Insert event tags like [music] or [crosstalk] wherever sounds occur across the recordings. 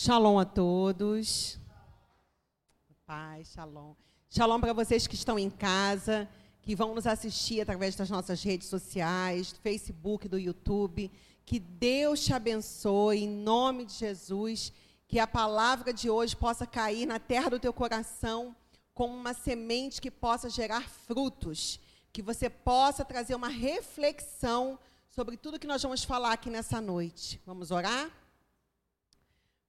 Shalom a todos. Paz, shalom. Shalom para vocês que estão em casa, que vão nos assistir através das nossas redes sociais, do Facebook, do YouTube. Que Deus te abençoe em nome de Jesus. Que a palavra de hoje possa cair na terra do teu coração como uma semente que possa gerar frutos. Que você possa trazer uma reflexão sobre tudo que nós vamos falar aqui nessa noite. Vamos orar?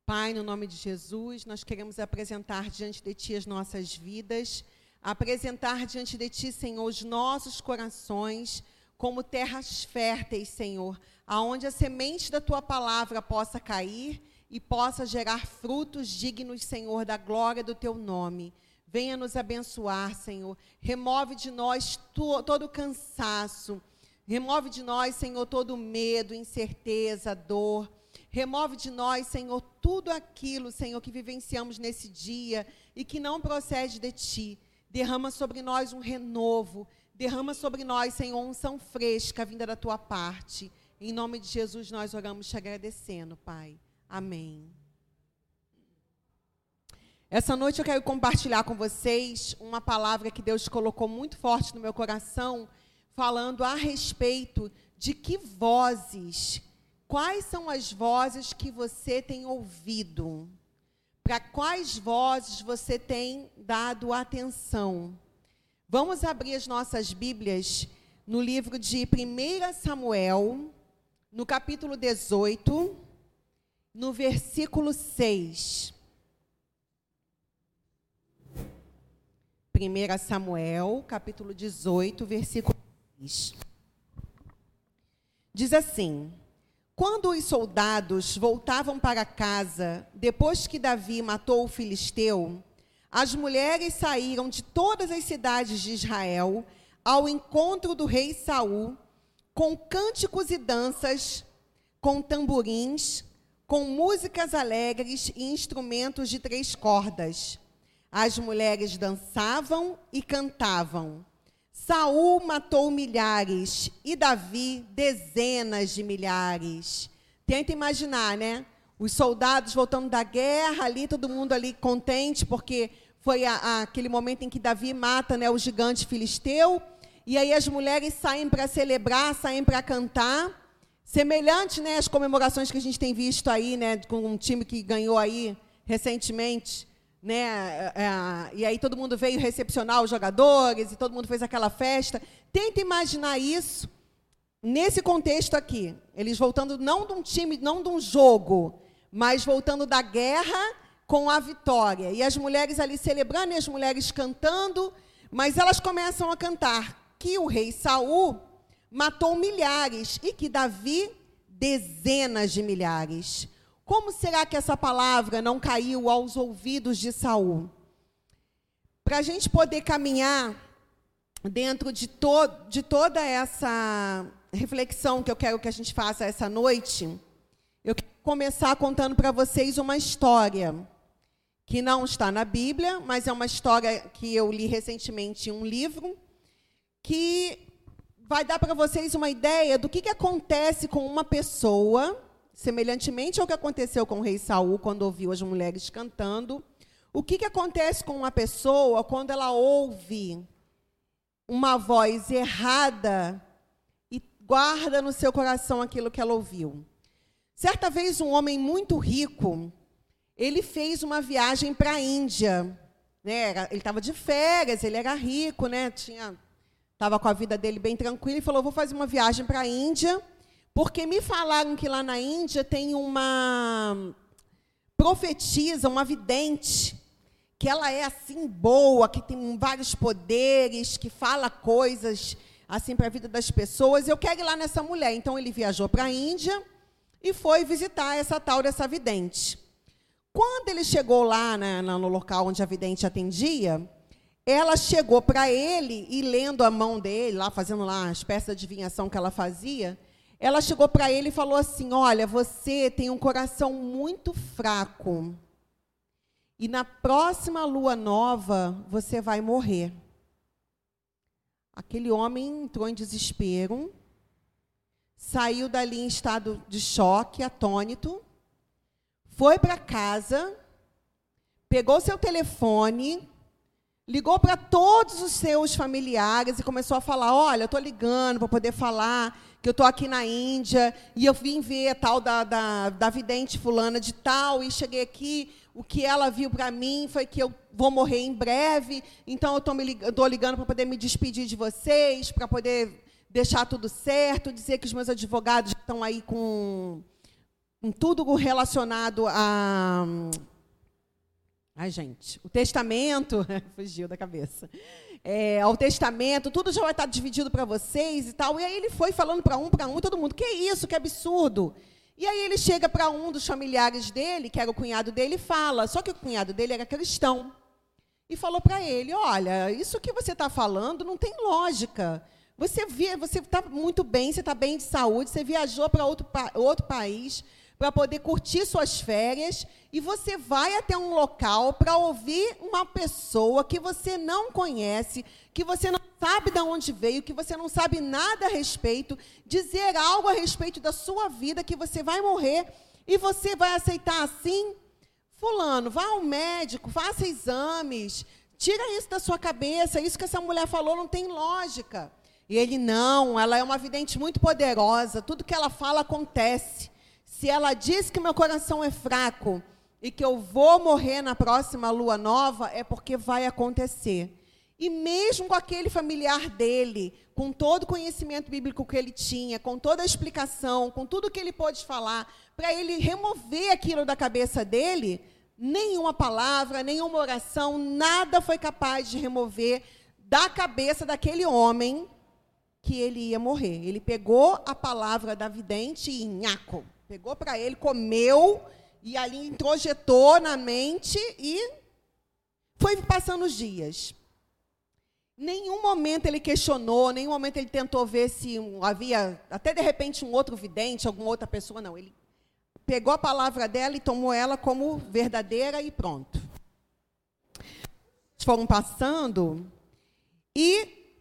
Pai, no nome de Jesus, nós queremos apresentar diante de Ti as nossas vidas, apresentar diante de Ti, Senhor, os nossos corações como terras férteis, Senhor, aonde a semente da Tua palavra possa cair e possa gerar frutos dignos, Senhor, da glória do Teu nome. Venha nos abençoar, Senhor. Remove de nós to todo o cansaço. Remove de nós, Senhor, todo o medo, incerteza, dor. Remove de nós, Senhor, tudo aquilo, Senhor, que vivenciamos nesse dia e que não procede de ti. Derrama sobre nós um renovo. Derrama sobre nós, Senhor, unção fresca vinda da tua parte. Em nome de Jesus nós oramos te agradecendo, Pai. Amém. Essa noite eu quero compartilhar com vocês uma palavra que Deus colocou muito forte no meu coração, falando a respeito de que vozes Quais são as vozes que você tem ouvido? Para quais vozes você tem dado atenção? Vamos abrir as nossas Bíblias no livro de 1 Samuel, no capítulo 18, no versículo 6. 1 Samuel, capítulo 18, versículo 6. Diz assim: quando os soldados voltavam para casa, depois que Davi matou o filisteu, as mulheres saíram de todas as cidades de Israel ao encontro do rei Saul, com cânticos e danças, com tamborins, com músicas alegres e instrumentos de três cordas. As mulheres dançavam e cantavam. Saul matou milhares e Davi dezenas de milhares. Tenta imaginar, né? Os soldados voltando da guerra ali, todo mundo ali contente, porque foi a, a, aquele momento em que Davi mata né, o gigante filisteu. E aí as mulheres saem para celebrar, saem para cantar. Semelhante né, às comemorações que a gente tem visto aí, né, com um time que ganhou aí recentemente né? É, é, e aí todo mundo veio recepcionar os jogadores e todo mundo fez aquela festa. Tenta imaginar isso nesse contexto aqui. Eles voltando não de um time, não de um jogo, mas voltando da guerra com a vitória. E as mulheres ali celebrando e as mulheres cantando, mas elas começam a cantar que o rei Saul matou milhares e que Davi dezenas de milhares. Como será que essa palavra não caiu aos ouvidos de Saul? Para a gente poder caminhar dentro de, to de toda essa reflexão que eu quero que a gente faça essa noite, eu quero começar contando para vocês uma história que não está na Bíblia, mas é uma história que eu li recentemente em um livro, que vai dar para vocês uma ideia do que, que acontece com uma pessoa Semelhantemente ao que aconteceu com o rei Saul quando ouviu as mulheres cantando, o que, que acontece com uma pessoa quando ela ouve uma voz errada e guarda no seu coração aquilo que ela ouviu? Certa vez um homem muito rico, ele fez uma viagem para a Índia. Né? Ele estava de férias, ele era rico, né? tinha estava com a vida dele bem tranquila e falou: vou fazer uma viagem para a Índia porque me falaram que lá na Índia tem uma profetisa, uma vidente, que ela é assim boa, que tem vários poderes, que fala coisas assim para a vida das pessoas. Eu quero ir lá nessa mulher. Então ele viajou para a Índia e foi visitar essa tal dessa vidente. Quando ele chegou lá né, no local onde a vidente atendia, ela chegou para ele e lendo a mão dele, lá fazendo lá as peças de adivinhação que ela fazia, ela chegou para ele e falou assim: Olha, você tem um coração muito fraco. E na próxima lua nova você vai morrer. Aquele homem entrou em desespero, saiu dali em estado de choque, atônito, foi para casa, pegou seu telefone, ligou para todos os seus familiares e começou a falar: Olha, estou ligando para poder falar que eu estou aqui na Índia e eu vim ver a tal da, da, da vidente fulana de tal e cheguei aqui. O que ela viu para mim foi que eu vou morrer em breve, então eu estou ligando para poder me despedir de vocês, para poder deixar tudo certo, dizer que os meus advogados estão aí com, com tudo relacionado a. Ai, gente, o testamento. [laughs] Fugiu da cabeça é, ao testamento, tudo já vai estar dividido para vocês e tal. E aí ele foi falando para um, para um, todo mundo, que isso, que absurdo. E aí ele chega para um dos familiares dele, que era o cunhado dele, e fala, só que o cunhado dele era cristão. E falou para ele, olha, isso que você está falando não tem lógica. Você via, você está muito bem, você está bem de saúde, você viajou para outro, outro país, para poder curtir suas férias e você vai até um local para ouvir uma pessoa que você não conhece, que você não sabe de onde veio, que você não sabe nada a respeito, dizer algo a respeito da sua vida que você vai morrer e você vai aceitar assim? Fulano, vá ao médico, faça exames, tira isso da sua cabeça, isso que essa mulher falou não tem lógica. E ele não, ela é uma vidente muito poderosa, tudo que ela fala acontece. Se ela diz que meu coração é fraco e que eu vou morrer na próxima lua nova, é porque vai acontecer. E mesmo com aquele familiar dele, com todo o conhecimento bíblico que ele tinha, com toda a explicação, com tudo que ele pôde falar, para ele remover aquilo da cabeça dele, nenhuma palavra, nenhuma oração, nada foi capaz de remover da cabeça daquele homem que ele ia morrer. Ele pegou a palavra da vidente e nhaco. Pegou para ele, comeu e ali introjetou na mente e foi passando os dias. Nenhum momento ele questionou, nenhum momento ele tentou ver se havia, até de repente, um outro vidente, alguma outra pessoa. Não, ele pegou a palavra dela e tomou ela como verdadeira e pronto. Foram passando e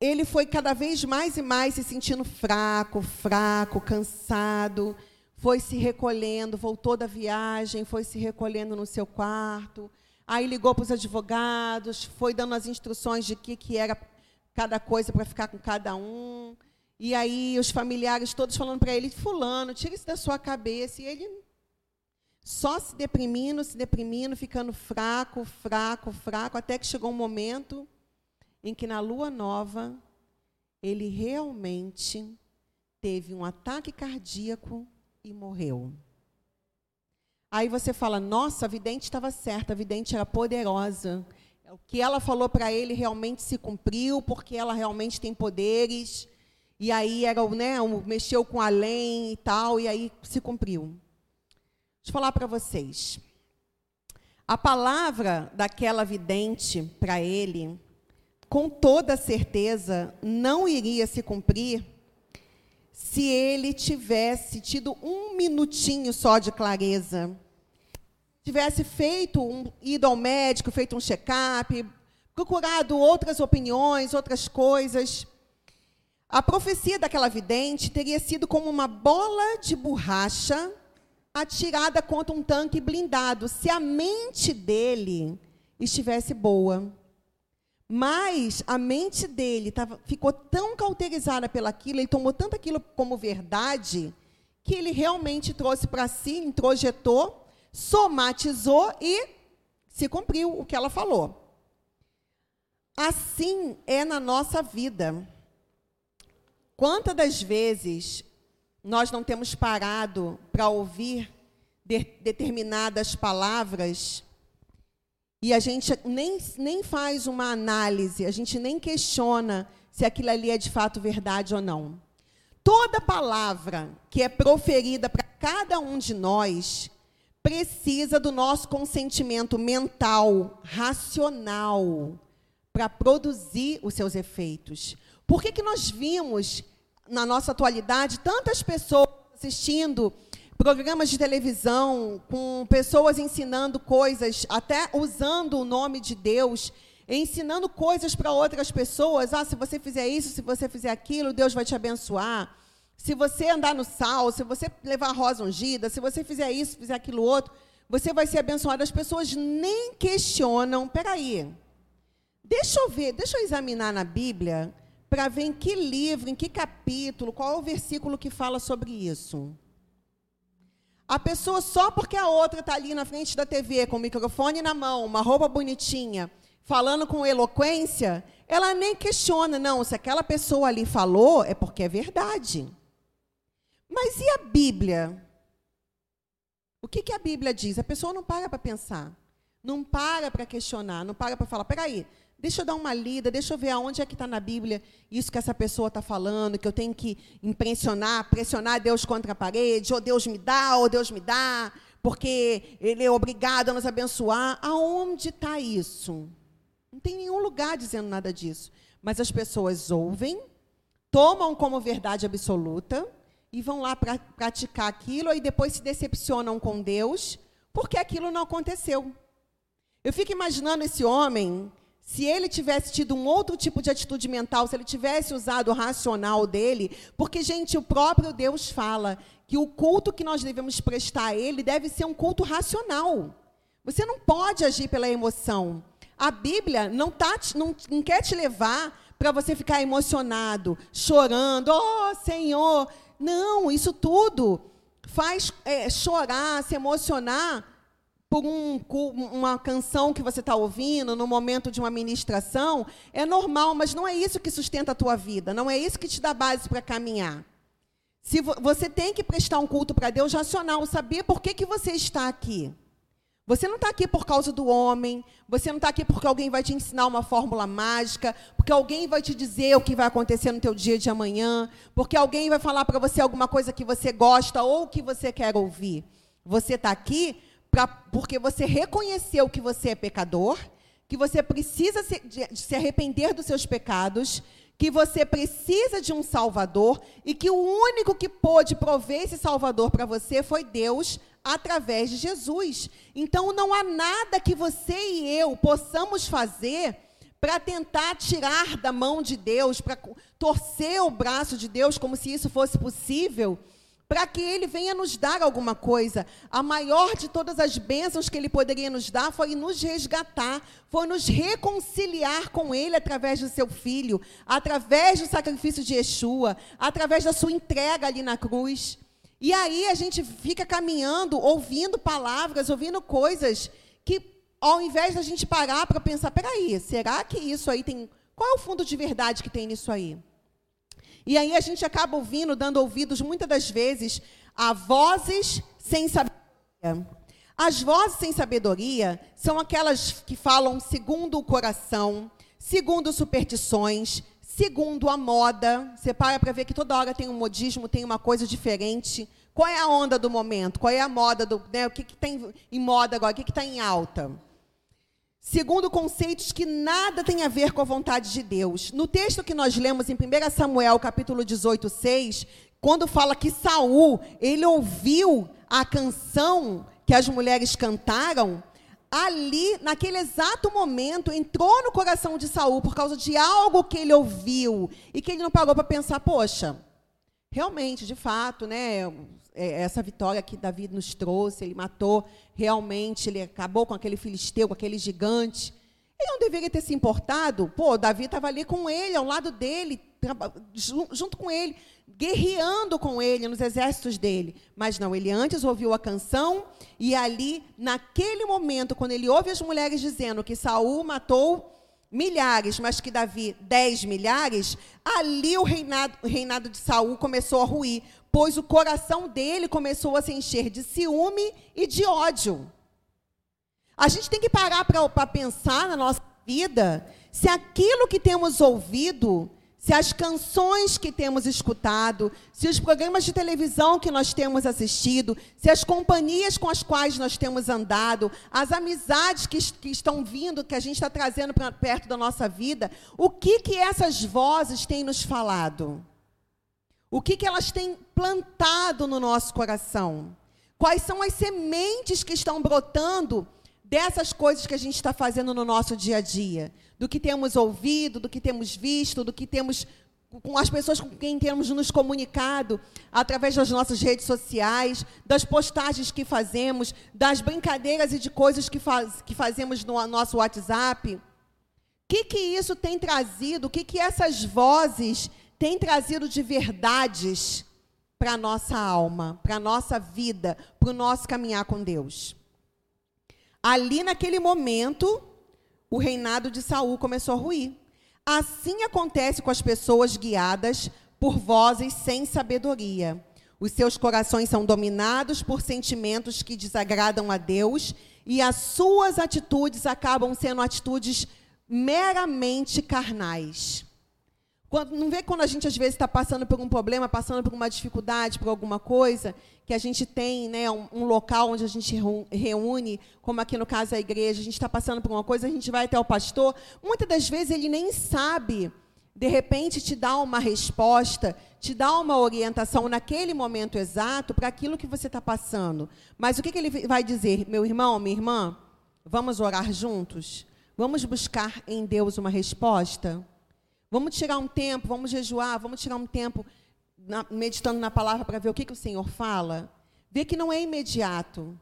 ele foi cada vez mais e mais se sentindo fraco, fraco, cansado foi se recolhendo, voltou da viagem, foi se recolhendo no seu quarto. Aí ligou para os advogados, foi dando as instruções de que, que era cada coisa para ficar com cada um. E aí os familiares todos falando para ele, fulano, tira isso da sua cabeça. E ele só se deprimindo, se deprimindo, ficando fraco, fraco, fraco, até que chegou um momento em que na lua nova ele realmente teve um ataque cardíaco e morreu. Aí você fala: nossa, a vidente estava certa, a vidente era poderosa. O que ela falou para ele realmente se cumpriu, porque ela realmente tem poderes. E aí era, né, mexeu com além e tal, e aí se cumpriu. Deixa eu falar para vocês. A palavra daquela vidente para ele, com toda certeza, não iria se cumprir se ele tivesse tido um minutinho só de clareza, tivesse feito um ido ao médico, feito um check-up, procurado outras opiniões, outras coisas, a profecia daquela vidente teria sido como uma bola de borracha atirada contra um tanque blindado, se a mente dele estivesse boa. Mas a mente dele tava, ficou tão cauterizada pelaquilo, ele tomou tanto aquilo como verdade, que ele realmente trouxe para si, introjetou, somatizou e se cumpriu o que ela falou. Assim é na nossa vida. Quantas das vezes nós não temos parado para ouvir de, determinadas palavras e a gente nem, nem faz uma análise, a gente nem questiona se aquilo ali é de fato verdade ou não. Toda palavra que é proferida para cada um de nós precisa do nosso consentimento mental, racional, para produzir os seus efeitos. Por que, que nós vimos, na nossa atualidade, tantas pessoas assistindo programas de televisão com pessoas ensinando coisas, até usando o nome de Deus, ensinando coisas para outras pessoas. Ah, se você fizer isso, se você fizer aquilo, Deus vai te abençoar. Se você andar no sal, se você levar rosa ungida, se você fizer isso, fizer aquilo outro. você vai ser abençoado. As pessoas nem questionam. Peraí, deixa eu ver, deixa eu examinar na Bíblia para ver em que livro, em que capítulo, qual é o versículo que fala sobre isso. A pessoa, só porque a outra está ali na frente da TV, com o microfone na mão, uma roupa bonitinha, falando com eloquência, ela nem questiona, não, se aquela pessoa ali falou, é porque é verdade. Mas e a Bíblia? O que, que a Bíblia diz? A pessoa não para para pensar, não para para questionar, não para para falar, peraí, deixa eu dar uma lida, deixa eu ver aonde é que está na Bíblia isso que essa pessoa está falando, que eu tenho que impressionar, pressionar Deus contra a parede, ou Deus me dá, ou Deus me dá, porque Ele é obrigado a nos abençoar. Aonde está isso? Não tem nenhum lugar dizendo nada disso. Mas as pessoas ouvem, tomam como verdade absoluta, e vão lá para praticar aquilo e depois se decepcionam com Deus porque aquilo não aconteceu. Eu fico imaginando esse homem, se ele tivesse tido um outro tipo de atitude mental, se ele tivesse usado o racional dele, porque, gente, o próprio Deus fala que o culto que nós devemos prestar a ele deve ser um culto racional. Você não pode agir pela emoção. A Bíblia não, tá, não, não quer te levar para você ficar emocionado, chorando, oh Senhor, não, isso tudo faz é, chorar, se emocionar por um, uma canção que você está ouvindo, no momento de uma ministração, é normal, mas não é isso que sustenta a tua vida, não é isso que te dá base para caminhar. Se vo você tem que prestar um culto para Deus racional, saber por que, que você está aqui. Você não está aqui por causa do homem, você não está aqui porque alguém vai te ensinar uma fórmula mágica, porque alguém vai te dizer o que vai acontecer no teu dia de amanhã, porque alguém vai falar para você alguma coisa que você gosta ou que você quer ouvir. Você está aqui pra, porque você reconheceu que você é pecador, que você precisa se, de, se arrepender dos seus pecados, que você precisa de um Salvador e que o único que pôde prover esse Salvador para você foi Deus através de Jesus. Então não há nada que você e eu possamos fazer para tentar tirar da mão de Deus, para torcer o braço de Deus como se isso fosse possível, para que ele venha nos dar alguma coisa. A maior de todas as bênçãos que ele poderia nos dar foi nos resgatar, foi nos reconciliar com ele através do seu filho, através do sacrifício de Yeshua, através da sua entrega ali na cruz. E aí a gente fica caminhando, ouvindo palavras, ouvindo coisas que, ao invés da gente parar para pensar, peraí, será que isso aí tem. Qual é o fundo de verdade que tem nisso aí? E aí a gente acaba ouvindo, dando ouvidos, muitas das vezes, a vozes sem sabedoria. As vozes sem sabedoria são aquelas que falam segundo o coração, segundo superstições, Segundo, a moda. Você para para ver que toda hora tem um modismo, tem uma coisa diferente. Qual é a onda do momento? Qual é a moda do. Né, o que tem em moda agora? O que está em alta? Segundo, conceitos que nada tem a ver com a vontade de Deus. No texto que nós lemos em 1 Samuel, capítulo 18, 6, quando fala que Saul, ele ouviu a canção que as mulheres cantaram, ali, naquele exato momento, entrou no coração de Saul por causa de algo que ele ouviu e que ele não parou para pensar, poxa, realmente, de fato, né, essa vitória que Davi nos trouxe, ele matou realmente, ele acabou com aquele filisteu, com aquele gigante. Ele não deveria ter se importado. Pô, Davi estava ali com ele, ao lado dele, junto com ele, guerreando com ele nos exércitos dele. Mas não, ele antes ouviu a canção e ali, naquele momento, quando ele ouve as mulheres dizendo que Saul matou milhares, mas que Davi dez milhares, ali o reinado, o reinado de Saul começou a ruir, pois o coração dele começou a se encher de ciúme e de ódio. A gente tem que parar para pensar na nossa vida se aquilo que temos ouvido, se as canções que temos escutado, se os programas de televisão que nós temos assistido, se as companhias com as quais nós temos andado, as amizades que, que estão vindo, que a gente está trazendo para perto da nossa vida, o que, que essas vozes têm nos falado? O que, que elas têm plantado no nosso coração? Quais são as sementes que estão brotando dessas coisas que a gente está fazendo no nosso dia a dia, do que temos ouvido, do que temos visto, do que temos com as pessoas com quem temos nos comunicado, através das nossas redes sociais, das postagens que fazemos, das brincadeiras e de coisas que, faz, que fazemos no nosso WhatsApp. O que, que isso tem trazido? O que, que essas vozes têm trazido de verdades para a nossa alma, para a nossa vida, para o nosso caminhar com Deus? Ali, naquele momento, o reinado de Saul começou a ruir. Assim acontece com as pessoas guiadas por vozes sem sabedoria. Os seus corações são dominados por sentimentos que desagradam a Deus e as suas atitudes acabam sendo atitudes meramente carnais. Quando, não vê quando a gente às vezes está passando por um problema, passando por uma dificuldade, por alguma coisa, que a gente tem né, um, um local onde a gente reúne, como aqui no caso a igreja, a gente está passando por uma coisa, a gente vai até o pastor, muitas das vezes ele nem sabe, de repente te dá uma resposta, te dá uma orientação naquele momento exato para aquilo que você está passando. Mas o que, que ele vai dizer? Meu irmão, minha irmã, vamos orar juntos? Vamos buscar em Deus uma resposta? Vamos tirar um tempo, vamos jejuar, vamos tirar um tempo na, meditando na palavra para ver o que, que o Senhor fala. Ver que não é imediato.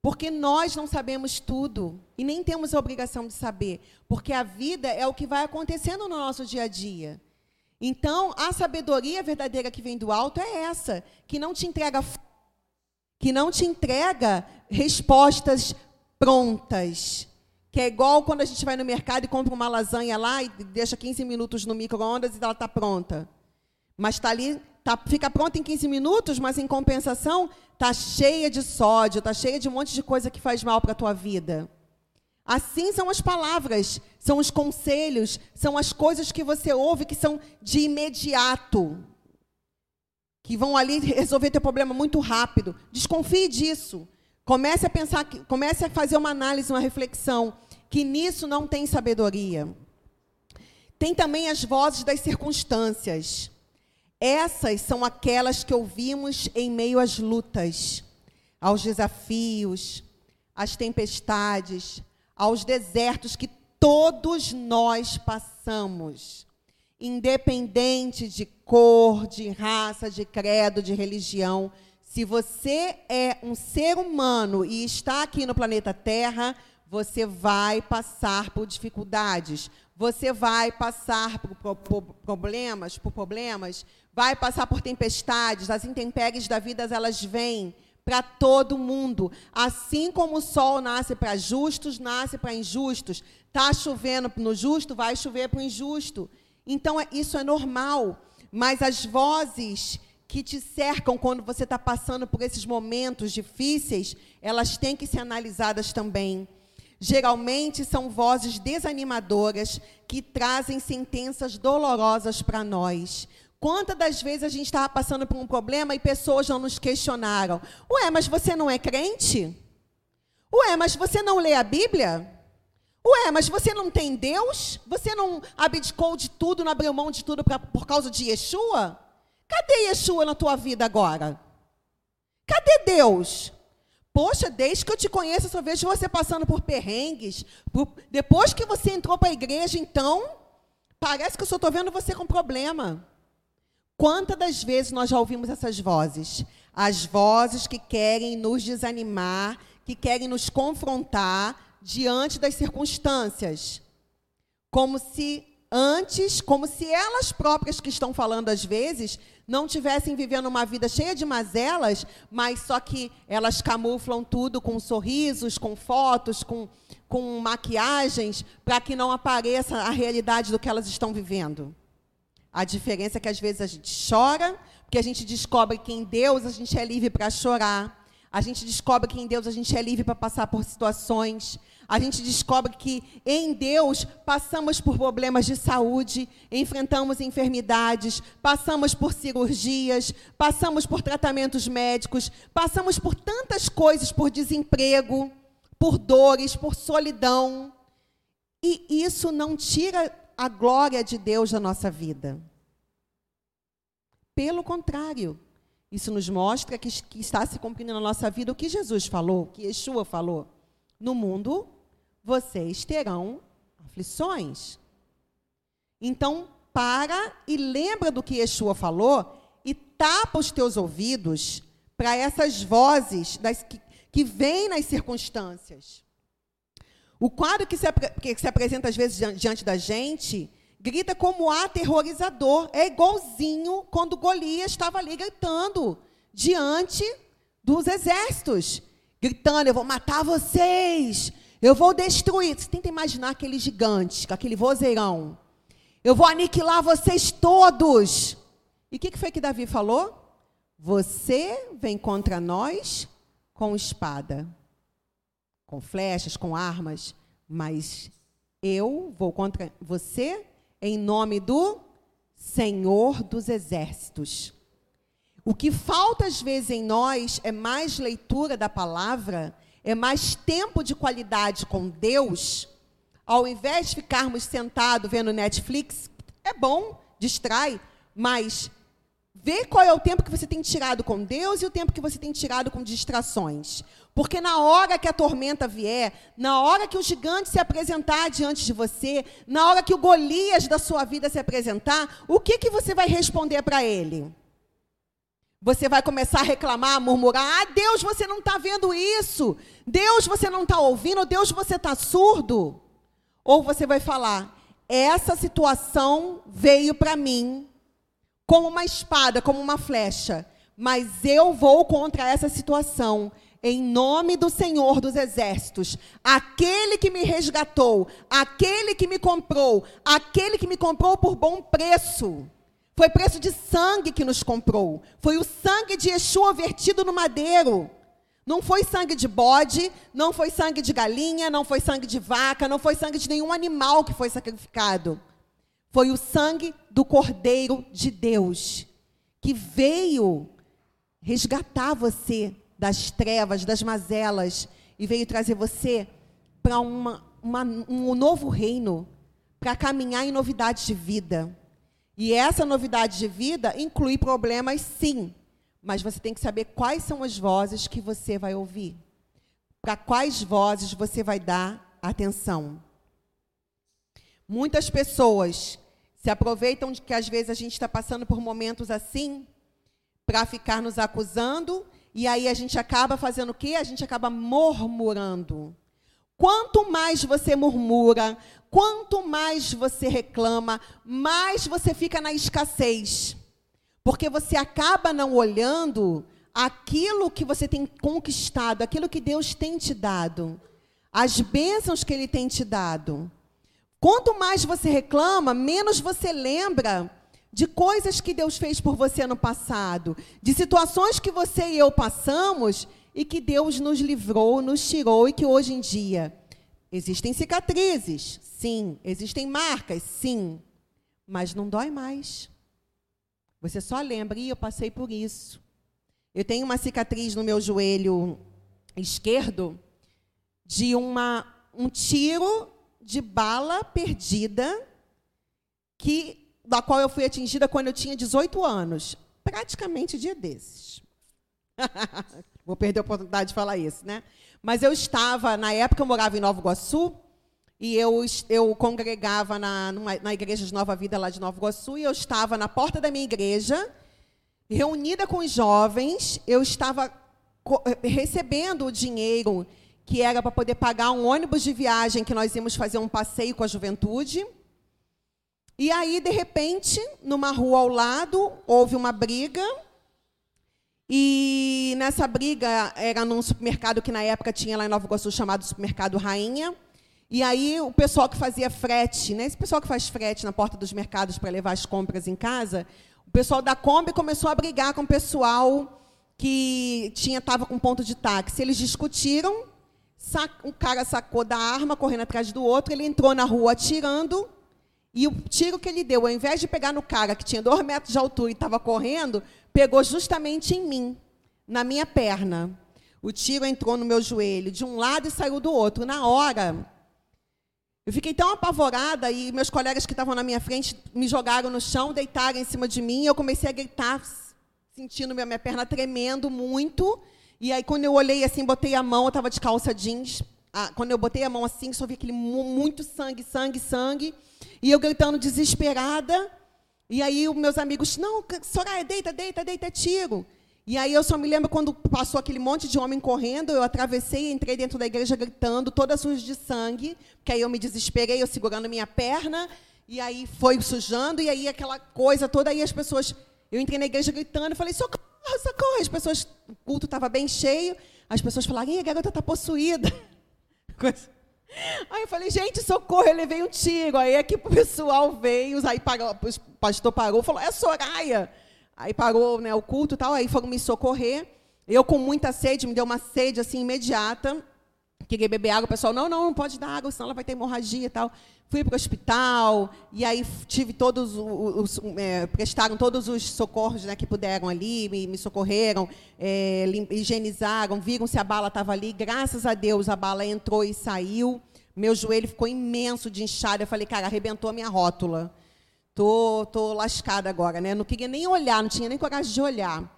Porque nós não sabemos tudo e nem temos a obrigação de saber, porque a vida é o que vai acontecendo no nosso dia a dia. Então, a sabedoria verdadeira que vem do alto é essa, que não te entrega que não te entrega respostas prontas, que é igual quando a gente vai no mercado e compra uma lasanha lá e deixa 15 minutos no micro-ondas e ela está pronta. Mas está ali, tá, fica pronta em 15 minutos, mas em compensação está cheia de sódio, está cheia de um monte de coisa que faz mal para a tua vida. Assim são as palavras, são os conselhos, são as coisas que você ouve que são de imediato, que vão ali resolver teu problema muito rápido. Desconfie disso. Comece a pensar, comece a fazer uma análise, uma reflexão que nisso não tem sabedoria. Tem também as vozes das circunstâncias. Essas são aquelas que ouvimos em meio às lutas, aos desafios, às tempestades, aos desertos que todos nós passamos, independente de cor, de raça, de credo, de religião. Se você é um ser humano e está aqui no planeta Terra, você vai passar por dificuldades, você vai passar por, por, problemas, por problemas, vai passar por tempestades, as intempéries da vida elas vêm para todo mundo. Assim como o sol nasce para justos, nasce para injustos. Tá chovendo no justo, vai chover para o injusto. Então é, isso é normal. Mas as vozes que te cercam quando você está passando por esses momentos difíceis, elas têm que ser analisadas também. Geralmente são vozes desanimadoras que trazem sentenças dolorosas para nós. Quantas das vezes a gente estava passando por um problema e pessoas não nos questionaram? Ué, mas você não é crente? Ué, mas você não lê a Bíblia? Ué, mas você não tem Deus? Você não abdicou de tudo, não abriu mão de tudo pra, por causa de Yeshua? Cadê Yeshua na tua vida agora? Cadê Deus? Poxa, desde que eu te conheço, eu só vejo você passando por perrengues. Por... Depois que você entrou para a igreja, então, parece que eu só estou vendo você com problema. Quantas das vezes nós já ouvimos essas vozes? As vozes que querem nos desanimar, que querem nos confrontar diante das circunstâncias. Como se antes, como se elas próprias que estão falando às vezes, não tivessem vivendo uma vida cheia de mazelas, mas só que elas camuflam tudo com sorrisos, com fotos, com, com maquiagens, para que não apareça a realidade do que elas estão vivendo. A diferença é que às vezes a gente chora, porque a gente descobre que em Deus a gente é livre para chorar. A gente descobre que em Deus a gente é livre para passar por situações a gente descobre que em Deus passamos por problemas de saúde, enfrentamos enfermidades, passamos por cirurgias, passamos por tratamentos médicos, passamos por tantas coisas, por desemprego, por dores, por solidão. E isso não tira a glória de Deus da nossa vida. Pelo contrário, isso nos mostra que, está se cumprindo na nossa vida o que Jesus falou, o que Yeshua falou. No mundo vocês terão aflições. Então, para e lembra do que Yeshua falou e tapa os teus ouvidos para essas vozes das, que, que vêm nas circunstâncias. O quadro que se, que se apresenta às vezes diante da gente grita como aterrorizador. É igualzinho quando Golias estava ali gritando diante dos exércitos, gritando: Eu vou matar vocês, eu vou destruir. Você tenta imaginar aquele gigante, aquele vozeirão. Eu vou aniquilar vocês todos. E o que, que foi que Davi falou? Você vem contra nós com espada, com flechas, com armas, mas eu vou contra você em nome do Senhor dos Exércitos. O que falta às vezes em nós é mais leitura da palavra, é mais tempo de qualidade com Deus, ao invés de ficarmos sentados vendo Netflix, é bom, distrai, mas vê qual é o tempo que você tem tirado com Deus e o tempo que você tem tirado com distrações. Porque na hora que a tormenta vier, na hora que o gigante se apresentar diante de você, na hora que o Golias da sua vida se apresentar, o que, que você vai responder para ele? Você vai começar a reclamar, a murmurar: Ah, Deus, você não está vendo isso. Deus, você não está ouvindo. Deus, você está surdo. Ou você vai falar: Essa situação veio para mim como uma espada, como uma flecha. Mas eu vou contra essa situação em nome do Senhor dos Exércitos, aquele que me resgatou, aquele que me comprou, aquele que me comprou por bom preço. Foi preço de sangue que nos comprou. Foi o sangue de Yeshua vertido no madeiro. Não foi sangue de bode, não foi sangue de galinha, não foi sangue de vaca, não foi sangue de nenhum animal que foi sacrificado. Foi o sangue do Cordeiro de Deus, que veio resgatar você das trevas, das mazelas, e veio trazer você para um novo reino, para caminhar em novidade de vida. E essa novidade de vida inclui problemas, sim, mas você tem que saber quais são as vozes que você vai ouvir. Para quais vozes você vai dar atenção. Muitas pessoas se aproveitam de que às vezes a gente está passando por momentos assim para ficar nos acusando e aí a gente acaba fazendo o quê? A gente acaba murmurando. Quanto mais você murmura, quanto mais você reclama, mais você fica na escassez. Porque você acaba não olhando aquilo que você tem conquistado, aquilo que Deus tem te dado, as bênçãos que Ele tem te dado. Quanto mais você reclama, menos você lembra de coisas que Deus fez por você no passado, de situações que você e eu passamos e que Deus nos livrou, nos tirou e que hoje em dia existem cicatrizes, sim, existem marcas, sim, mas não dói mais. Você só lembra, e eu passei por isso. Eu tenho uma cicatriz no meu joelho esquerdo de uma, um tiro de bala perdida que da qual eu fui atingida quando eu tinha 18 anos. Praticamente dia desses. [laughs] Vou perder a oportunidade de falar isso, né? Mas eu estava, na época eu morava em Nova Iguaçu, e eu, eu congregava na, numa, na igreja de Nova Vida lá de Nova Iguaçu, e eu estava na porta da minha igreja, reunida com os jovens, eu estava recebendo o dinheiro que era para poder pagar um ônibus de viagem que nós íamos fazer um passeio com a juventude. E aí, de repente, numa rua ao lado, houve uma briga. E nessa briga era num supermercado que na época tinha lá em Nova Iguaçu chamado Supermercado Rainha. E aí o pessoal que fazia frete, né, esse pessoal que faz frete na porta dos mercados para levar as compras em casa, o pessoal da Kombi começou a brigar com o pessoal que tinha estava com ponto de táxi. Eles discutiram, um cara sacou da arma, correndo atrás do outro, ele entrou na rua atirando e o tiro que ele deu, ao invés de pegar no cara que tinha dois metros de altura e estava correndo, pegou justamente em mim, na minha perna. O tiro entrou no meu joelho, de um lado e saiu do outro. Na hora, eu fiquei tão apavorada e meus colegas que estavam na minha frente me jogaram no chão, deitaram em cima de mim. E eu comecei a gritar, sentindo minha, minha perna tremendo muito. E aí, quando eu olhei assim, botei a mão, eu estava de calça jeans. Ah, quando eu botei a mão assim, só vi aquele muito sangue, sangue, sangue. E eu gritando desesperada. E aí os meus amigos, não, Soraya, deita, deita, deita, é tiro. E aí eu só me lembro quando passou aquele monte de homem correndo, eu atravessei, entrei dentro da igreja gritando, toda suja de sangue, que aí eu me desesperei, eu segurando minha perna, e aí foi sujando, e aí aquela coisa toda, aí as pessoas, eu entrei na igreja gritando, falei, socorro, socorro, as pessoas, o culto estava bem cheio, as pessoas falaram, a garota está possuída. [laughs] Aí eu falei, gente, socorro, eu levei um tiro. Aí aqui o pessoal veio, aí parou, o pastor parou, falou, é Soraya. Aí parou né, o culto e tal, aí foram me socorrer. Eu com muita sede, me deu uma sede assim imediata. Queria beber água, o pessoal, não, não, não pode dar água, senão ela vai ter hemorragia e tal. Fui para o hospital, e aí tive todos os, os é, prestaram todos os socorros né, que puderam ali, me, me socorreram, é, higienizaram, viram se a bala estava ali. Graças a Deus, a bala entrou e saiu. Meu joelho ficou imenso de inchada. Eu falei, cara, arrebentou a minha rótula. Tô, tô lascada agora, né? Não queria nem olhar, não tinha nem coragem de olhar.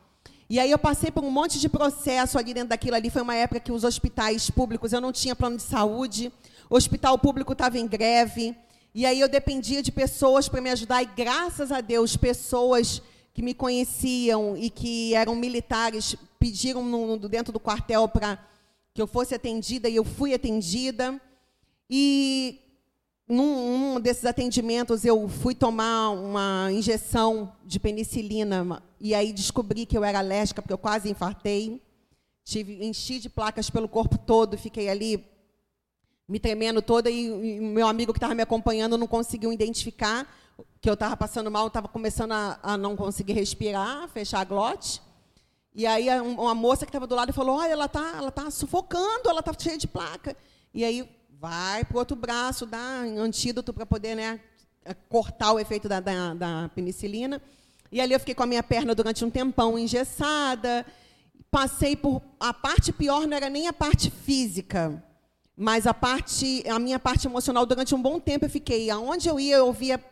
E aí eu passei por um monte de processo ali dentro daquilo ali. Foi uma época que os hospitais públicos, eu não tinha plano de saúde, o hospital público estava em greve. E aí eu dependia de pessoas para me ajudar. E graças a Deus, pessoas que me conheciam e que eram militares pediram no, dentro do quartel para que eu fosse atendida e eu fui atendida. E num, num, desses atendimentos eu fui tomar uma injeção de penicilina e aí descobri que eu era alérgica porque eu quase infartei. Tive enchi de placas pelo corpo todo, fiquei ali me tremendo toda e o meu amigo que estava me acompanhando não conseguiu identificar que eu estava passando mal, estava começando a, a, não conseguir respirar, fechar a glote. E aí uma moça que estava do lado falou: "Olha, ela está, ela tá sufocando, ela está cheia de placa". E aí vai para o outro braço, dá antídoto para poder né, cortar o efeito da, da, da, penicilina. E ali eu fiquei com a minha perna durante um tempão engessada. Passei por. A parte pior não era nem a parte física, mas a parte, a minha parte emocional. Durante um bom tempo eu fiquei. Aonde eu ia, eu ouvia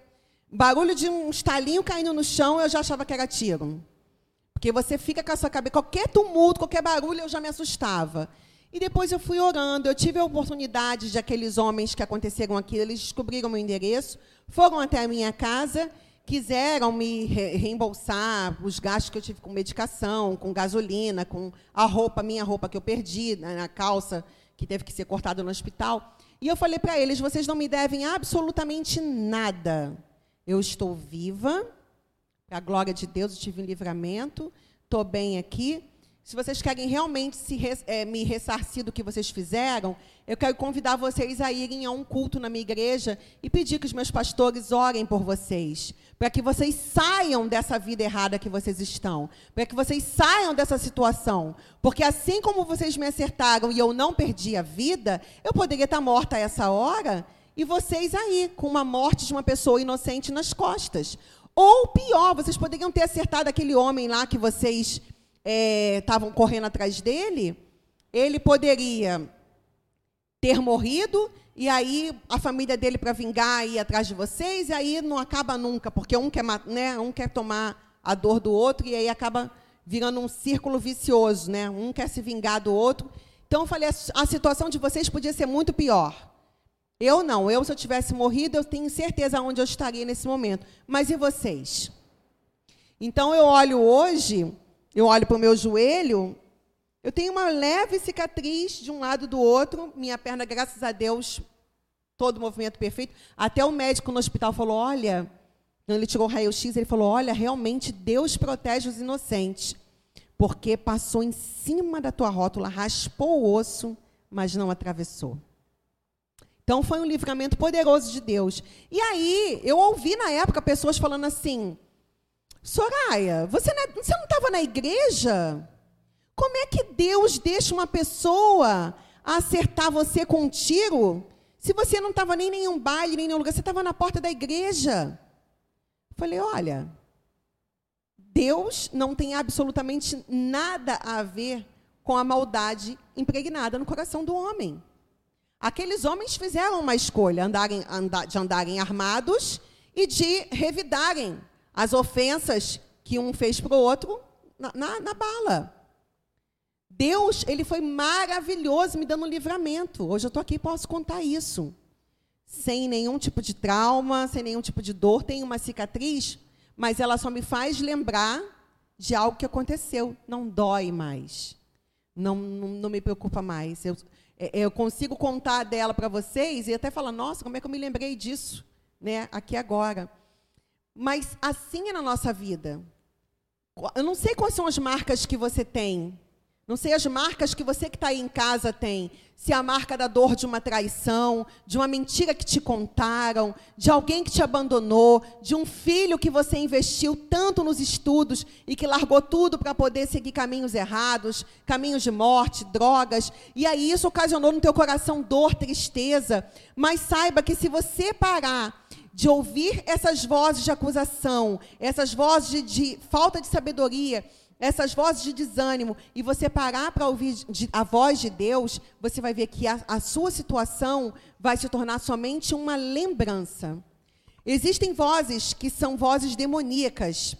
barulho de um estalinho caindo no chão, eu já achava que era tiro. Porque você fica com a sua cabeça, qualquer tumulto, qualquer barulho, eu já me assustava. E depois eu fui orando. Eu tive a oportunidade de aqueles homens que aconteceram aqui, eles descobriram meu endereço, foram até a minha casa, quiseram me reembolsar os gastos que eu tive com medicação, com gasolina, com a roupa, minha roupa que eu perdi na calça, que teve que ser cortada no hospital. E eu falei para eles: vocês não me devem absolutamente nada. Eu estou viva, para a glória de Deus, eu tive um livramento, estou bem aqui se vocês querem realmente se, é, me ressarcir do que vocês fizeram, eu quero convidar vocês a irem a um culto na minha igreja e pedir que os meus pastores orem por vocês, para que vocês saiam dessa vida errada que vocês estão, para que vocês saiam dessa situação. Porque assim como vocês me acertaram e eu não perdi a vida, eu poderia estar morta a essa hora e vocês aí, com uma morte de uma pessoa inocente nas costas. Ou pior, vocês poderiam ter acertado aquele homem lá que vocês estavam é, correndo atrás dele, ele poderia ter morrido e aí a família dele para vingar ir atrás de vocês e aí não acaba nunca, porque um quer, né, um quer tomar a dor do outro e aí acaba virando um círculo vicioso, né? Um quer se vingar do outro. Então eu falei, a situação de vocês podia ser muito pior. Eu não, eu se eu tivesse morrido, eu tenho certeza onde eu estaria nesse momento. Mas e vocês? Então eu olho hoje eu olho para o meu joelho, eu tenho uma leve cicatriz de um lado do outro, minha perna, graças a Deus, todo movimento perfeito. Até o médico no hospital falou: olha, ele tirou o raio-x, ele falou: olha, realmente Deus protege os inocentes, porque passou em cima da tua rótula, raspou o osso, mas não atravessou. Então foi um livramento poderoso de Deus. E aí, eu ouvi na época pessoas falando assim: Soraya, você não é, estava na igreja? Como é que Deus deixa uma pessoa acertar você com um tiro se você não estava nem em nenhum baile, nem em nenhum lugar? Você estava na porta da igreja. Falei, olha, Deus não tem absolutamente nada a ver com a maldade impregnada no coração do homem. Aqueles homens fizeram uma escolha andarem, andar, de andarem armados e de revidarem as ofensas que um fez para o outro na, na, na, bala. Deus, ele foi maravilhoso me dando livramento. Hoje eu estou aqui e posso contar isso. Sem nenhum tipo de trauma, sem nenhum tipo de dor. Tem uma cicatriz, mas ela só me faz lembrar de algo que aconteceu. Não dói mais. Não, não, não me preocupa mais. Eu, é, eu consigo contar dela para vocês e até falar, nossa, como é que eu me lembrei disso, né? Aqui agora. Mas assim é na nossa vida. Eu não sei quais são as marcas que você tem. Não sei as marcas que você que está aí em casa tem. Se é a marca da dor de uma traição, de uma mentira que te contaram, de alguém que te abandonou, de um filho que você investiu tanto nos estudos e que largou tudo para poder seguir caminhos errados, caminhos de morte, drogas. E aí isso ocasionou no teu coração dor, tristeza. Mas saiba que se você parar de ouvir essas vozes de acusação, essas vozes de, de falta de sabedoria, essas vozes de desânimo, e você parar para ouvir a voz de Deus, você vai ver que a, a sua situação vai se tornar somente uma lembrança. Existem vozes que são vozes demoníacas.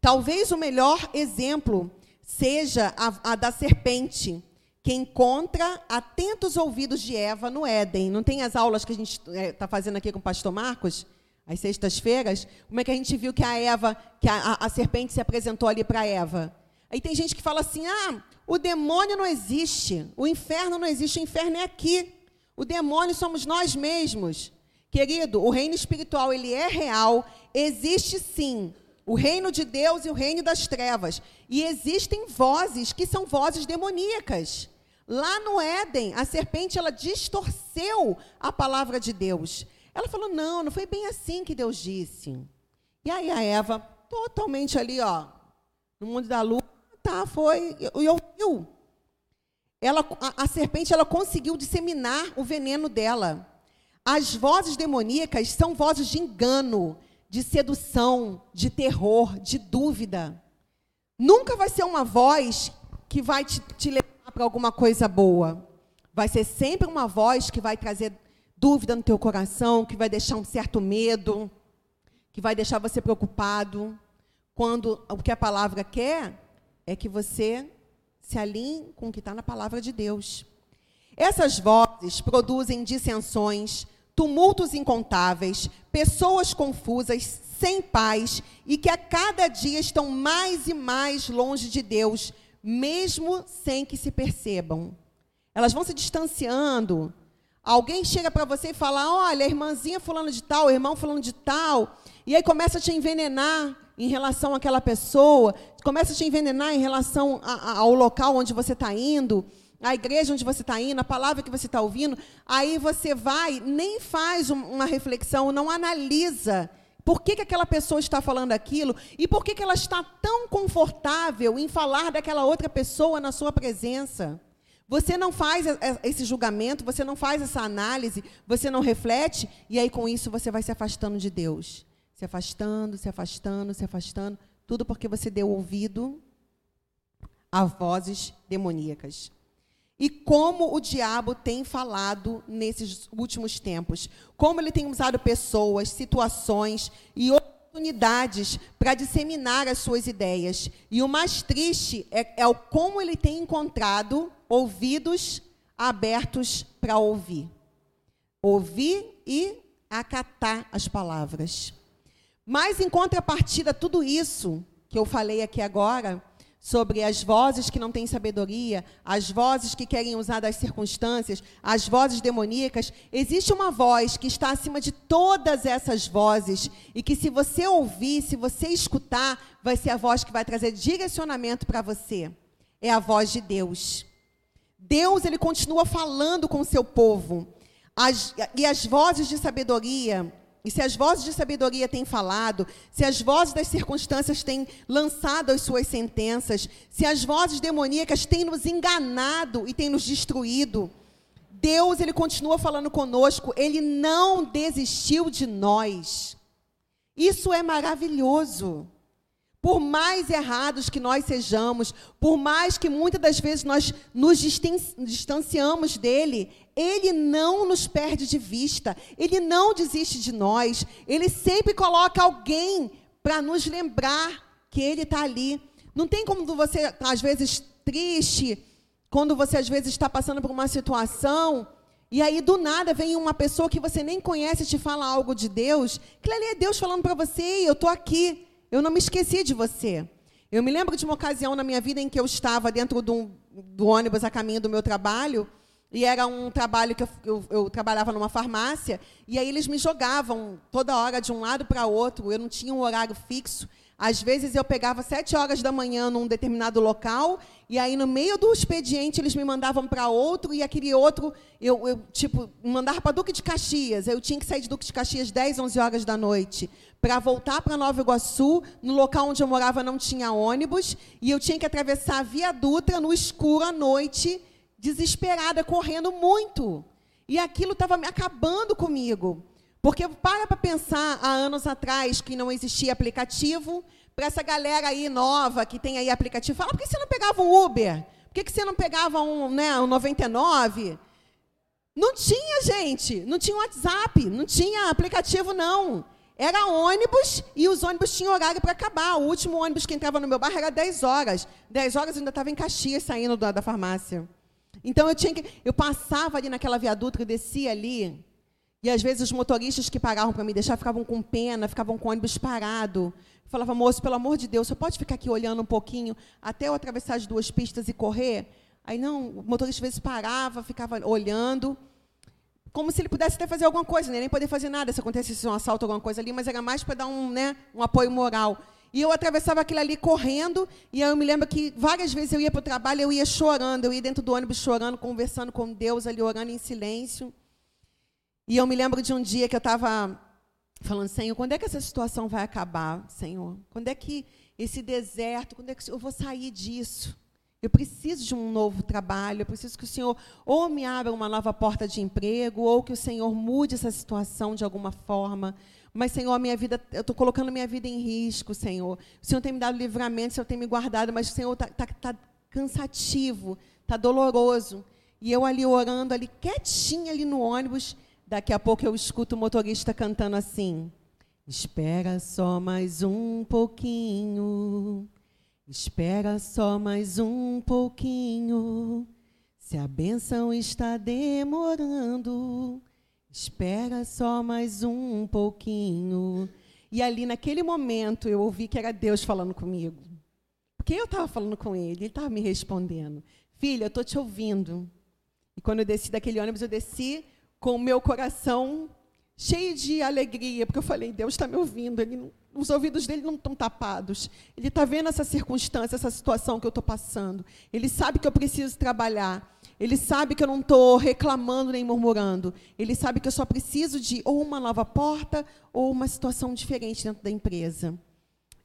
Talvez o melhor exemplo seja a, a da serpente que encontra atentos ouvidos de Eva no Éden. Não tem as aulas que a gente está tá fazendo aqui com o pastor Marcos? Às sextas-feiras, como é que a gente viu que a Eva, que a, a, a serpente se apresentou ali para Eva? Aí tem gente que fala assim: ah, o demônio não existe, o inferno não existe, o inferno é aqui. O demônio somos nós mesmos. Querido, o reino espiritual ele é real, existe sim, o reino de Deus e o reino das trevas. E existem vozes que são vozes demoníacas. Lá no Éden, a serpente ela distorceu a palavra de Deus. Ela falou: "Não, não foi bem assim que Deus disse". E aí a Eva, totalmente ali, ó, no mundo da lua, tá, foi e ouviu. Ela, a, a serpente ela conseguiu disseminar o veneno dela. As vozes demoníacas são vozes de engano, de sedução, de terror, de dúvida. Nunca vai ser uma voz que vai te, te levar para alguma coisa boa. Vai ser sempre uma voz que vai trazer dúvida no teu coração, que vai deixar um certo medo, que vai deixar você preocupado. Quando o que a palavra quer é que você se alinhe com o que está na palavra de Deus. Essas vozes produzem dissensões, tumultos incontáveis, pessoas confusas, sem paz e que a cada dia estão mais e mais longe de Deus, mesmo sem que se percebam. Elas vão se distanciando. Alguém chega para você e fala: Olha, irmãzinha fulano de tal, irmão fulano de tal, e aí começa a te envenenar em relação àquela pessoa, começa a te envenenar em relação a, a, ao local onde você está indo, à igreja onde você está indo, a palavra que você está ouvindo. Aí você vai, nem faz uma reflexão, não analisa por que, que aquela pessoa está falando aquilo e por que, que ela está tão confortável em falar daquela outra pessoa na sua presença. Você não faz esse julgamento, você não faz essa análise, você não reflete, e aí com isso você vai se afastando de Deus. Se afastando, se afastando, se afastando, tudo porque você deu ouvido a vozes demoníacas e como o diabo tem falado nesses últimos tempos. Como ele tem usado pessoas, situações e oportunidades para disseminar as suas ideias. E o mais triste é, é o como ele tem encontrado ouvidos abertos para ouvir. Ouvir e acatar as palavras. Mas em contrapartida tudo isso que eu falei aqui agora, sobre as vozes que não têm sabedoria, as vozes que querem usar das circunstâncias, as vozes demoníacas, existe uma voz que está acima de todas essas vozes e que se você ouvir, se você escutar, vai ser a voz que vai trazer direcionamento para você. É a voz de Deus. Deus, ele continua falando com o seu povo. As, e as vozes de sabedoria, e se as vozes de sabedoria têm falado, se as vozes das circunstâncias têm lançado as suas sentenças, se as vozes demoníacas têm nos enganado e têm nos destruído, Deus ele continua falando conosco, ele não desistiu de nós. Isso é maravilhoso. Por mais errados que nós sejamos, por mais que muitas das vezes nós nos distanciamos dele, ele não nos perde de vista, ele não desiste de nós, ele sempre coloca alguém para nos lembrar que ele está ali. Não tem como você, às vezes, triste, quando você às vezes está passando por uma situação E aí, do nada, vem uma pessoa que você nem conhece e te fala algo de Deus. Aquilo ali é Deus falando para você, eu estou aqui, eu não me esqueci de você. Eu me lembro de uma ocasião na minha vida em que eu estava dentro do, do ônibus a caminho do meu trabalho, e era um trabalho que eu, eu, eu, trabalhava numa farmácia, e aí eles me jogavam toda hora de um lado para outro, eu não tinha um horário fixo. Às vezes eu pegava sete horas da manhã num determinado local, e aí no meio do expediente eles me mandavam para outro, e aquele outro, eu, eu tipo, mandava para Duque de Caxias. Eu tinha que sair de Duque de Caxias 10, 11 horas da noite, para voltar para Nova Iguaçu. No local onde eu morava não tinha ônibus, e eu tinha que atravessar a Via Dutra no escuro à noite, desesperada, correndo muito. E aquilo estava acabando comigo. Porque para para pensar há anos atrás que não existia aplicativo, para essa galera aí nova que tem aí aplicativo, fala, por que você não pegava um Uber? Por que você não pegava um, né, um 99? Não tinha, gente. Não tinha WhatsApp, não tinha aplicativo, não. Era ônibus e os ônibus tinham horário para acabar. O último ônibus que entrava no meu bairro era 10 horas. 10 horas eu ainda estava em Caxias saindo da, da farmácia. Então eu tinha que. Eu passava ali naquela viaduta, eu descia ali, e às vezes os motoristas que pagavam para me deixar ficavam com pena, ficavam com o ônibus parado. Eu falava, moço, pelo amor de Deus, você pode ficar aqui olhando um pouquinho até eu atravessar as duas pistas e correr? Aí não, o motorista às vezes parava, ficava olhando, como se ele pudesse até fazer alguma coisa, né? nem poder fazer nada se acontecesse um assalto, alguma coisa ali, mas era mais para dar um, né, um apoio moral. E eu atravessava aquilo ali correndo, e eu me lembro que várias vezes eu ia para o trabalho, eu ia chorando, eu ia dentro do ônibus chorando, conversando com Deus ali, orando em silêncio. E eu me lembro de um dia que eu estava falando, Senhor, quando é que essa situação vai acabar, Senhor? Quando é que esse deserto, quando é que eu vou sair disso? Eu preciso de um novo trabalho, eu preciso que o Senhor ou me abra uma nova porta de emprego, ou que o Senhor mude essa situação de alguma forma. Mas, Senhor, minha vida, eu estou colocando minha vida em risco, Senhor. O Senhor tem me dado livramento, o Senhor tem me guardado, mas o Senhor está tá, tá cansativo, está doloroso. E eu ali orando, ali quietinha ali no ônibus, Daqui a pouco eu escuto o motorista cantando assim: Espera só mais um pouquinho, espera só mais um pouquinho. Se a benção está demorando, espera só mais um pouquinho. E ali, naquele momento, eu ouvi que era Deus falando comigo. Porque eu estava falando com ele, ele estava me respondendo: Filha, eu estou te ouvindo. E quando eu desci daquele ônibus, eu desci com o meu coração cheio de alegria, porque eu falei, Deus está me ouvindo, ele, os ouvidos dele não estão tapados. Ele está vendo essa circunstância, essa situação que eu estou passando. Ele sabe que eu preciso trabalhar. Ele sabe que eu não estou reclamando nem murmurando. Ele sabe que eu só preciso de ou uma nova porta ou uma situação diferente dentro da empresa.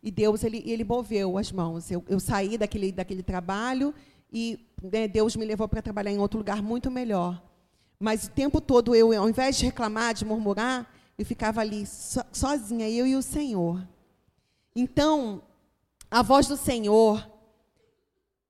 E Deus, ele, ele moveu as mãos. Eu, eu saí daquele, daquele trabalho e né, Deus me levou para trabalhar em outro lugar muito melhor. Mas o tempo todo eu, ao invés de reclamar, de murmurar, eu ficava ali so, sozinha, eu e o Senhor. Então, a voz do Senhor,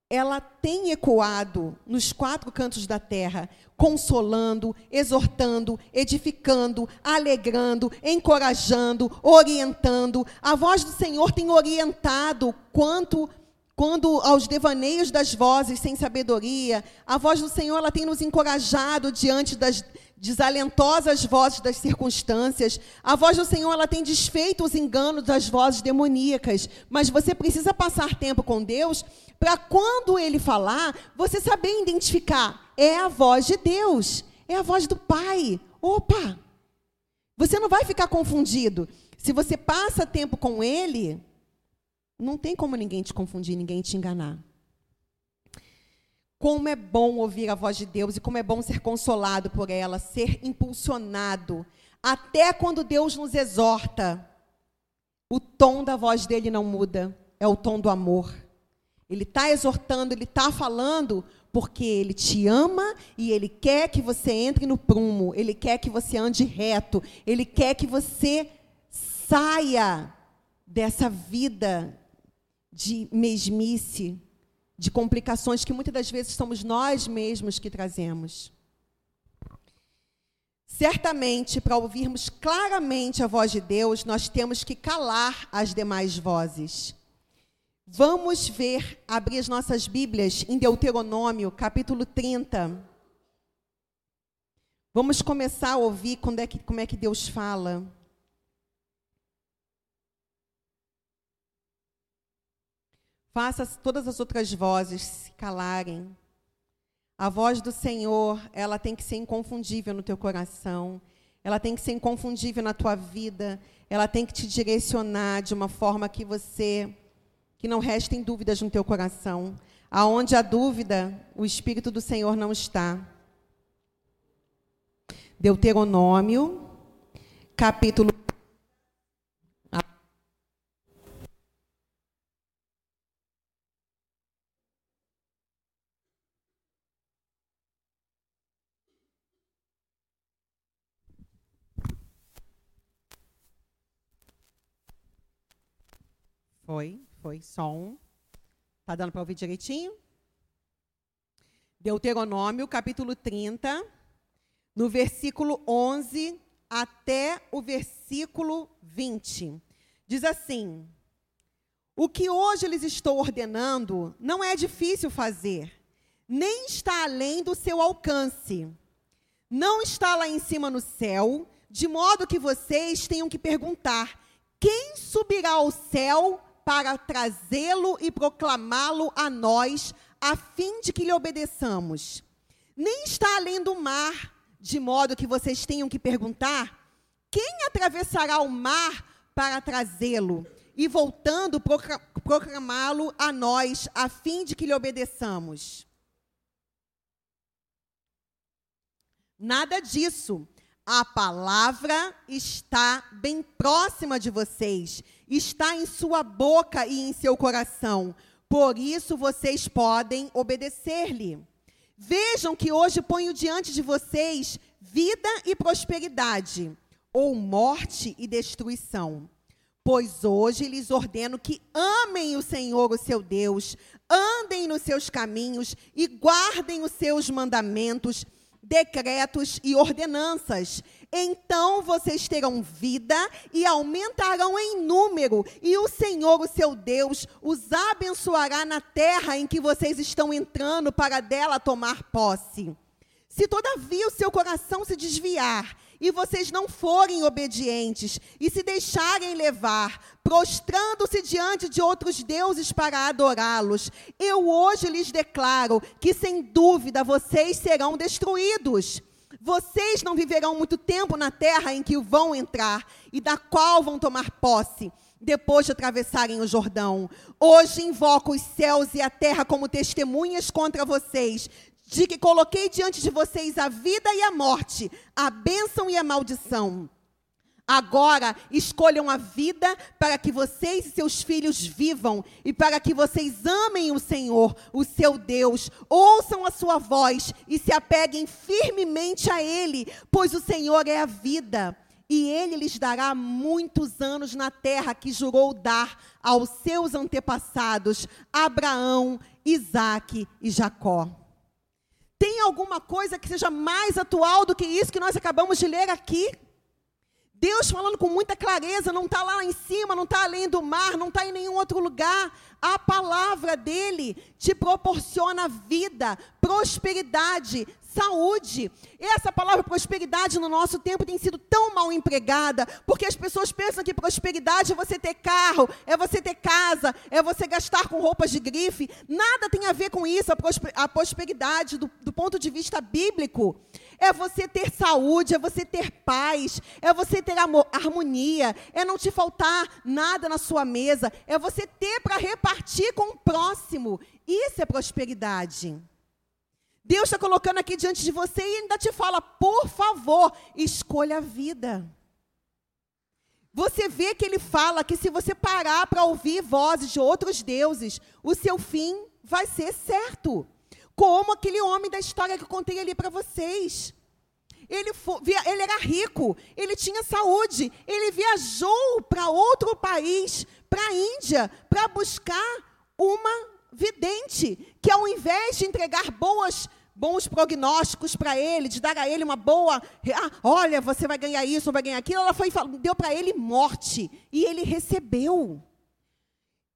ela tem ecoado nos quatro cantos da terra, consolando, exortando, edificando, alegrando, encorajando, orientando. A voz do Senhor tem orientado quanto quando aos devaneios das vozes sem sabedoria, a voz do Senhor ela tem nos encorajado diante das desalentosas vozes das circunstâncias. A voz do Senhor ela tem desfeito os enganos das vozes demoníacas. Mas você precisa passar tempo com Deus para quando Ele falar, você saber identificar. É a voz de Deus, é a voz do Pai. Opa! Você não vai ficar confundido. Se você passa tempo com Ele, não tem como ninguém te confundir, ninguém te enganar. Como é bom ouvir a voz de Deus e como é bom ser consolado por ela, ser impulsionado. Até quando Deus nos exorta, o tom da voz dele não muda, é o tom do amor. Ele está exortando, ele está falando porque ele te ama e ele quer que você entre no prumo, ele quer que você ande reto, ele quer que você saia dessa vida de mesmice, de complicações que muitas das vezes somos nós mesmos que trazemos. Certamente, para ouvirmos claramente a voz de Deus, nós temos que calar as demais vozes. Vamos ver, abrir as nossas Bíblias em Deuteronômio, capítulo 30. Vamos começar a ouvir quando é que, como é que Deus fala. Faça todas as outras vozes se calarem. A voz do Senhor, ela tem que ser inconfundível no teu coração. Ela tem que ser inconfundível na tua vida. Ela tem que te direcionar de uma forma que você que não restem dúvidas no teu coração. Aonde há dúvida, o espírito do Senhor não está. Deuteronômio, capítulo Foi, foi, som. Tá dando para ouvir direitinho? Deuteronômio, capítulo 30, no versículo 11 até o versículo 20. Diz assim: O que hoje lhes estou ordenando não é difícil fazer, nem está além do seu alcance. Não está lá em cima no céu, de modo que vocês tenham que perguntar: quem subirá ao céu para trazê-lo e proclamá-lo a nós, a fim de que lhe obedeçamos. Nem está além do mar, de modo que vocês tenham que perguntar: quem atravessará o mar para trazê-lo e voltando proclamá-lo a nós, a fim de que lhe obedeçamos? Nada disso. A palavra está bem próxima de vocês, está em sua boca e em seu coração. Por isso vocês podem obedecer-lhe. Vejam que hoje ponho diante de vocês vida e prosperidade, ou morte e destruição. Pois hoje lhes ordeno que amem o Senhor, o seu Deus, andem nos seus caminhos e guardem os seus mandamentos decretos e ordenanças. Então vocês terão vida e aumentarão em número, e o Senhor, o seu Deus, os abençoará na terra em que vocês estão entrando para dela tomar posse. Se todavia o seu coração se desviar e vocês não forem obedientes e se deixarem levar, prostrando-se diante de outros deuses para adorá-los, eu hoje lhes declaro que sem dúvida vocês serão destruídos. Vocês não viverão muito tempo na terra em que vão entrar e da qual vão tomar posse depois de atravessarem o Jordão. Hoje invoco os céus e a terra como testemunhas contra vocês, de que coloquei diante de vocês a vida e a morte, a bênção e a maldição. Agora escolham a vida para que vocês e seus filhos vivam e para que vocês amem o Senhor, o seu Deus, ouçam a sua voz e se apeguem firmemente a Ele, pois o Senhor é a vida e Ele lhes dará muitos anos na terra que jurou dar aos seus antepassados, Abraão, Isaque e Jacó. Alguma coisa que seja mais atual do que isso que nós acabamos de ler aqui? Deus falando com muita clareza, não está lá em cima, não está além do mar, não está em nenhum outro lugar. A palavra dele te proporciona vida, prosperidade, saúde. Essa palavra prosperidade no nosso tempo tem sido tão mal empregada, porque as pessoas pensam que prosperidade é você ter carro, é você ter casa, é você gastar com roupas de grife. Nada tem a ver com isso, a prosperidade do, do ponto de vista bíblico. É você ter saúde, é você ter paz, é você ter amor, harmonia, é não te faltar nada na sua mesa, é você ter para repartir com o próximo. Isso é prosperidade. Deus está colocando aqui diante de você e ainda te fala: por favor, escolha a vida. Você vê que ele fala que se você parar para ouvir vozes de outros deuses, o seu fim vai ser certo. Como aquele homem da história que eu contei ali para vocês. Ele, foi, ele, era rico, ele tinha saúde, ele viajou para outro país, para a Índia, para buscar uma vidente, que ao invés de entregar boas, bons prognósticos para ele, de dar a ele uma boa, ah, olha, você vai ganhar isso, vai ganhar aquilo, ela foi deu para ele morte e ele recebeu.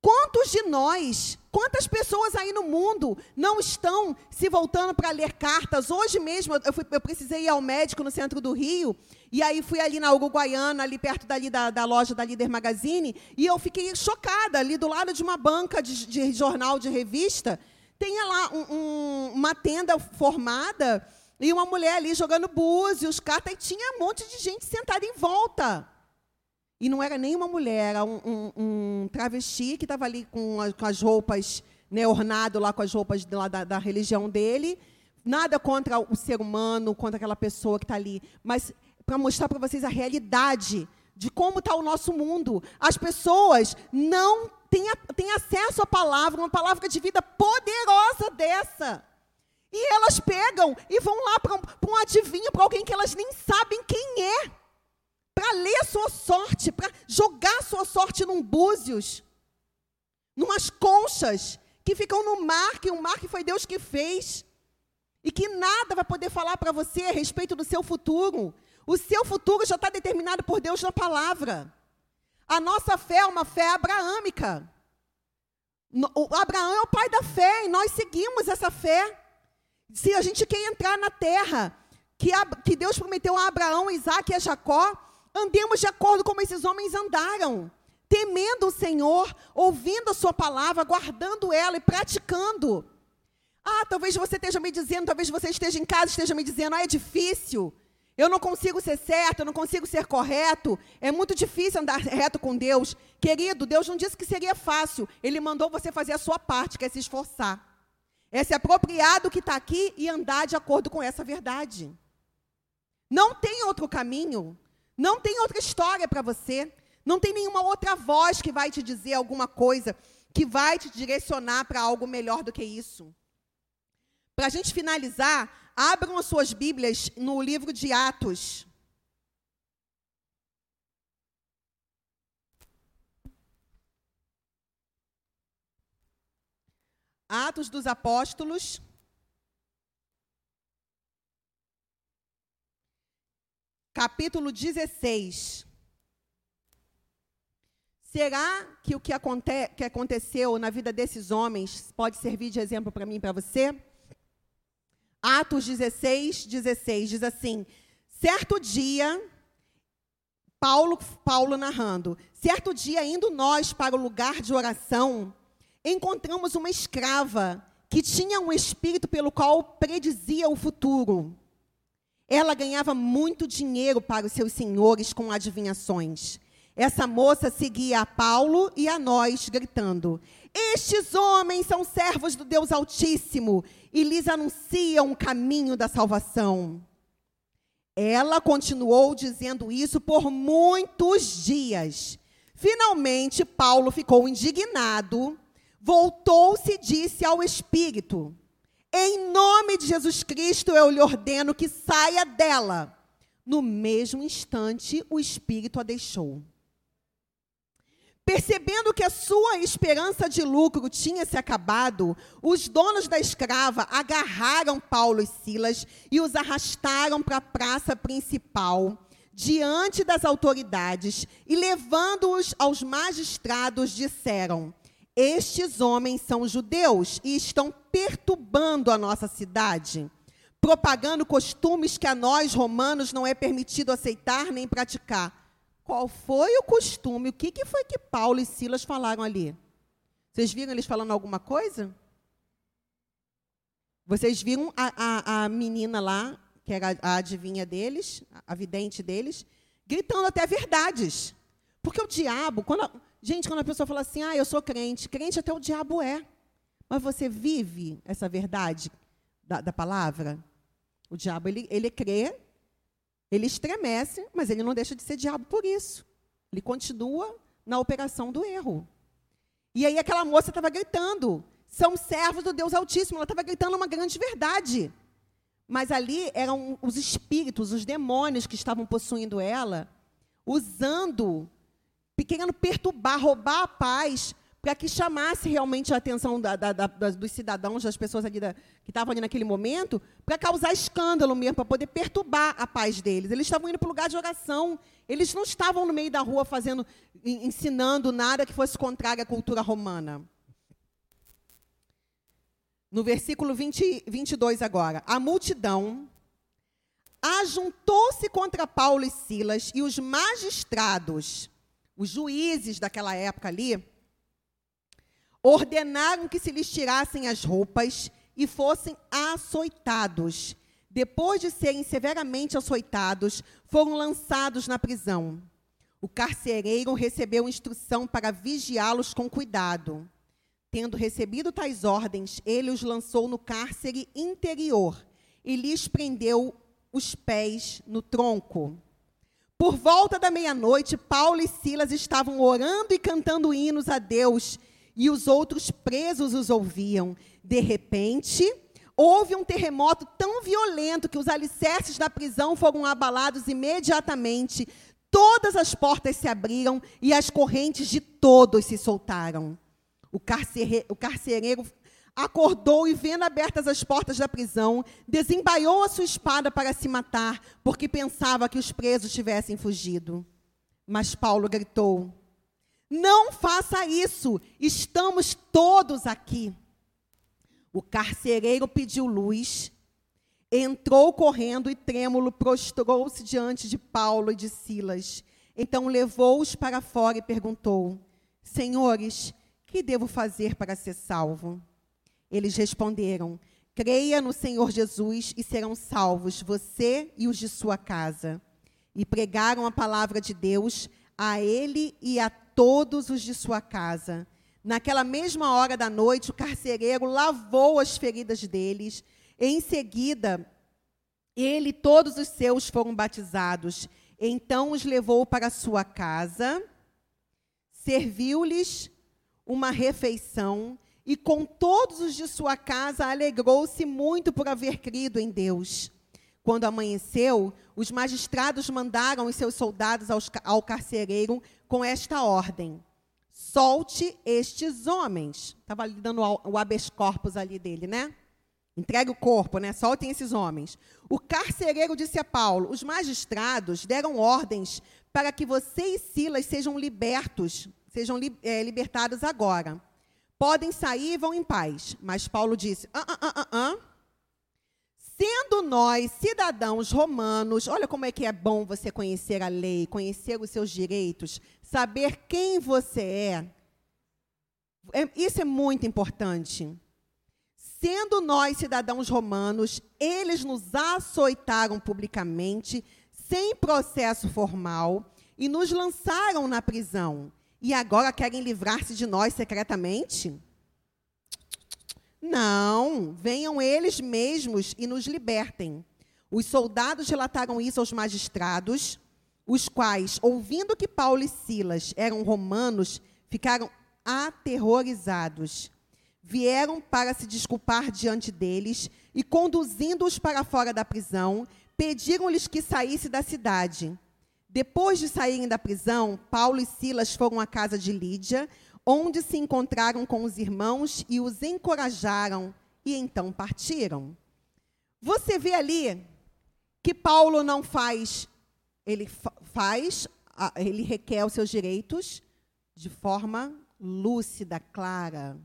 Quantos de nós, quantas pessoas aí no mundo não estão se voltando para ler cartas? Hoje mesmo eu, fui, eu, precisei ir ao médico no centro do Rio, e aí fui ali na Uruguaiana, ali perto dali da, da loja da Líder Magazine, e eu fiquei chocada, ali do lado de uma banca de, de jornal, de revista, tem lá um, um, uma tenda formada e uma mulher ali jogando búzios, cartas, e tinha um monte de gente sentada em volta. E não era nem uma mulher, era um, um, um travesti que estava ali com, a, com, as roupas, né, ornado lá com as roupas lá da, da religião dele. Nada contra o ser humano, contra aquela pessoa que está ali. Mas para mostrar para vocês a realidade de como está o nosso mundo. As pessoas não têm, têm acesso à palavra, uma palavra de vida poderosa dessa. E elas pegam e vão lá para um adivinho, para alguém que elas nem sabem quem é para ler a sua sorte, para jogar a sua sorte num búzios, numas conchas que ficam no mar, que o mar que foi Deus que fez, e que nada vai poder falar para você a respeito do seu futuro. O seu futuro já está determinado por Deus na palavra. A nossa fé é uma fé abraâmica. O Abraão é o pai da fé e nós seguimos essa fé. Se a gente quer entrar na terra que, que Deus prometeu a Abraão, Isaac e a Jacó, Andemos de acordo como esses homens andaram, temendo o Senhor, ouvindo a sua palavra, guardando ela e praticando. Ah, talvez você esteja me dizendo, talvez você esteja em casa esteja me dizendo, ah, é difícil. Eu não consigo ser certo, eu não consigo ser correto. É muito difícil andar [laughs] reto com Deus. Querido, Deus não disse que seria fácil. Ele mandou você fazer a sua parte, que é se esforçar. É se apropriar do que está aqui e andar de acordo com essa verdade. Não tem outro caminho. Não tem outra história para você. Não tem nenhuma outra voz que vai te dizer alguma coisa, que vai te direcionar para algo melhor do que isso. Para a gente finalizar, abram as suas Bíblias no livro de Atos. Atos dos Apóstolos. Capítulo 16. Será que o que, aconte que aconteceu na vida desses homens pode servir de exemplo para mim e para você? Atos 16, 16 diz assim: certo dia, Paulo, Paulo narrando, certo dia, indo nós para o lugar de oração, encontramos uma escrava que tinha um espírito pelo qual predizia o futuro. Ela ganhava muito dinheiro para os seus senhores com adivinhações. Essa moça seguia a Paulo e a nós, gritando: Estes homens são servos do Deus Altíssimo e lhes anunciam o caminho da salvação. Ela continuou dizendo isso por muitos dias. Finalmente, Paulo ficou indignado, voltou-se e disse ao Espírito: em nome de Jesus Cristo, eu lhe ordeno que saia dela. No mesmo instante, o espírito a deixou. Percebendo que a sua esperança de lucro tinha se acabado, os donos da escrava agarraram Paulo e Silas e os arrastaram para a praça principal, diante das autoridades, e levando-os aos magistrados, disseram: estes homens são judeus e estão perturbando a nossa cidade, propagando costumes que a nós, romanos, não é permitido aceitar nem praticar. Qual foi o costume? O que, que foi que Paulo e Silas falaram ali? Vocês viram eles falando alguma coisa? Vocês viram a, a, a menina lá, que era a adivinha deles, a vidente deles, gritando até verdades. Porque o diabo, quando, Gente, quando a pessoa fala assim, ah, eu sou crente, crente até o diabo é. Mas você vive essa verdade da, da palavra? O diabo, ele, ele crê, ele estremece, mas ele não deixa de ser diabo por isso. Ele continua na operação do erro. E aí aquela moça estava gritando, são servos do Deus Altíssimo. Ela estava gritando uma grande verdade. Mas ali eram os espíritos, os demônios que estavam possuindo ela, usando querendo perturbar, roubar a paz, para que chamasse realmente a atenção da, da, da, dos cidadãos, das pessoas ali que estavam ali naquele momento, para causar escândalo mesmo, para poder perturbar a paz deles. Eles estavam indo para o lugar de oração. Eles não estavam no meio da rua fazendo, ensinando nada que fosse contrário à cultura romana. No versículo 20, 22 agora. A multidão ajuntou-se contra Paulo e Silas e os magistrados, os juízes daquela época ali, ordenaram que se lhes tirassem as roupas e fossem açoitados. Depois de serem severamente açoitados, foram lançados na prisão. O carcereiro recebeu instrução para vigiá-los com cuidado. Tendo recebido tais ordens, ele os lançou no cárcere interior e lhes prendeu os pés no tronco. Por volta da meia-noite, Paulo e Silas estavam orando e cantando hinos a Deus, e os outros presos os ouviam. De repente, houve um terremoto tão violento que os alicerces da prisão foram abalados imediatamente. Todas as portas se abriram e as correntes de todos se soltaram. O, carcere, o carcereiro acordou e, vendo abertas as portas da prisão, desembaiou a sua espada para se matar, porque pensava que os presos tivessem fugido. Mas Paulo gritou: Não faça isso, estamos todos aqui. O carcereiro pediu luz, entrou correndo e trêmulo prostrou-se diante de Paulo e de Silas. Então levou-os para fora e perguntou: Senhores, que devo fazer para ser salvo? Eles responderam: Creia no Senhor Jesus e serão salvos, você e os de sua casa. E pregaram a palavra de Deus a ele e a todos os de sua casa. Naquela mesma hora da noite, o carcereiro lavou as feridas deles. Em seguida, ele e todos os seus foram batizados. Então os levou para sua casa, serviu-lhes uma refeição e com todos os de sua casa alegrou-se muito por haver crido em Deus. Quando amanheceu, os magistrados mandaram os seus soldados ao carcereiro com esta ordem: solte estes homens. Estava ali dando o habeas corpus ali dele, né? Entregue o corpo, né? Soltem esses homens. O carcereiro disse a Paulo: os magistrados deram ordens para que você e Silas sejam libertos, sejam é, libertados agora. Podem sair e vão em paz. Mas Paulo disse: ah, ah, ah, ah, Sendo nós cidadãos romanos, olha como é que é bom você conhecer a lei, conhecer os seus direitos, saber quem você é. é isso é muito importante. Sendo nós cidadãos romanos, eles nos açoitaram publicamente, sem processo formal, e nos lançaram na prisão e agora querem livrar-se de nós secretamente? Não, venham eles mesmos e nos libertem. Os soldados relataram isso aos magistrados, os quais, ouvindo que Paulo e Silas eram romanos, ficaram aterrorizados. Vieram para se desculpar diante deles e, conduzindo-os para fora da prisão, pediram-lhes que saísse da cidade. Depois de saírem da prisão, Paulo e Silas foram à casa de Lídia, onde se encontraram com os irmãos e os encorajaram, e então partiram. Você vê ali que Paulo não faz, ele faz, ele requer os seus direitos de forma lúcida, clara.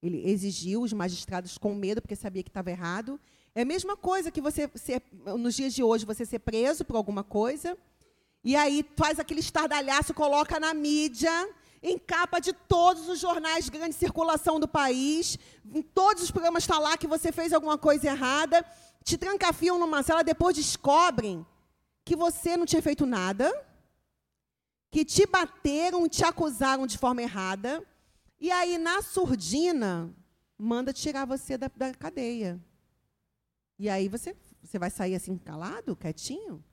Ele exigiu os magistrados com medo, porque sabia que estava errado. É a mesma coisa que você, ser, nos dias de hoje, você ser preso por alguma coisa e aí faz aquele estardalhaço, coloca na mídia, em capa de todos os jornais de grande circulação do país, em todos os programas está lá que você fez alguma coisa errada, te trancafiam numa cela, depois descobrem que você não tinha feito nada, que te bateram, te acusaram de forma errada, e aí, na surdina, manda tirar você da, da cadeia. E aí você, você vai sair assim calado, quietinho?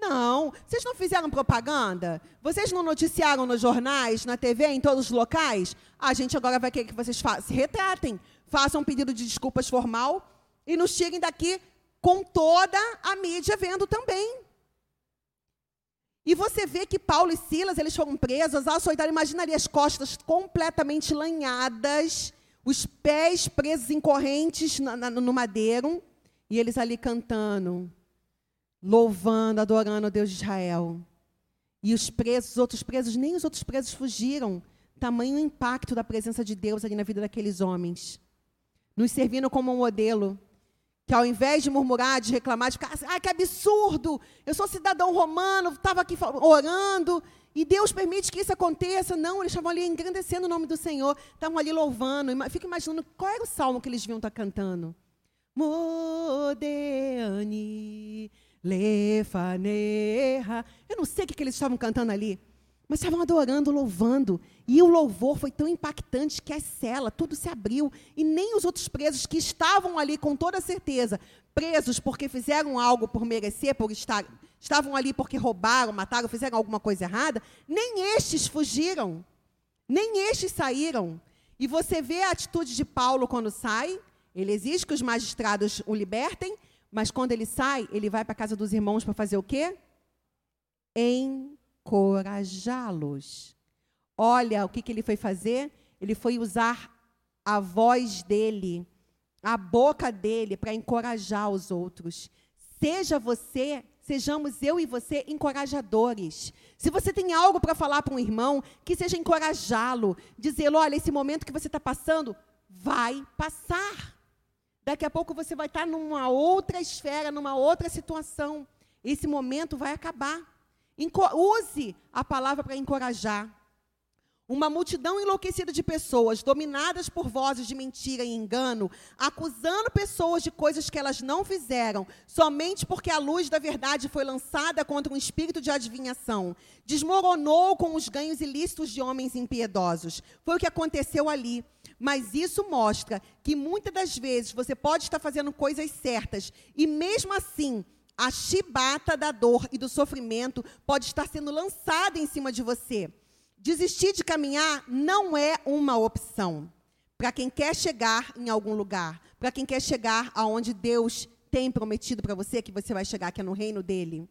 Não. Vocês não fizeram propaganda? Vocês não noticiaram nos jornais, na TV, em todos os locais? A gente agora vai querer que vocês se retratem, façam um pedido de desculpas formal e nos tirem daqui com toda a mídia vendo também. E você vê que Paulo e Silas, eles foram presos, açoitaram, imagina ali as costas completamente lanhadas, os pés presos em correntes no madeiro, e eles ali cantando, louvando, adorando o Deus de Israel. E os presos, os outros presos, nem os outros presos fugiram. Tamanho impacto da presença de Deus ali na vida daqueles homens. Nos servindo como um modelo que ao invés de murmurar, de reclamar, de ficar ah, que absurdo, eu sou cidadão romano, estava aqui orando, e Deus permite que isso aconteça. Não, eles estavam ali engrandecendo o nome do Senhor, estavam ali louvando. Fica imaginando qual era o salmo que eles deviam estar cantando. Modeani, lefaneha. Eu não sei o que, eles estavam cantando ali. Mas estavam adorando, louvando. E o louvor foi tão impactante que a cela, tudo se abriu. E nem os outros presos que estavam ali com toda certeza, presos porque fizeram algo por merecer, por estar, estavam ali porque roubaram, mataram, fizeram alguma coisa errada, nem estes fugiram. Nem estes saíram. E você vê a atitude de Paulo quando sai, ele exige que os magistrados o libertem, mas quando ele sai, ele vai para a casa dos irmãos para fazer o quê? Encorajá-los. Olha o que, que ele foi fazer? Ele foi usar a voz dele, a boca dele, para encorajar os outros. Seja você, sejamos eu e você encorajadores. Se você tem algo para falar para um irmão, que seja encorajá-lo, dizê-lo: olha, esse momento que você está passando vai passar. Daqui a pouco você vai estar numa outra esfera, numa outra situação. Esse momento vai acabar. Use a palavra para encorajar. Uma multidão enlouquecida de pessoas, dominadas por vozes de mentira e engano, acusando pessoas de coisas que elas não fizeram, somente porque a luz da verdade foi lançada contra um espírito de adivinhação. Desmoronou com os ganhos ilícitos de homens impiedosos. Foi o que aconteceu ali. Mas isso mostra que muitas das vezes você pode estar fazendo coisas certas e mesmo assim a chibata da dor e do sofrimento pode estar sendo lançada em cima de você. Desistir de caminhar não é uma opção para quem quer chegar em algum lugar, para quem quer chegar aonde Deus tem prometido para você que você vai chegar, que é no reino dele.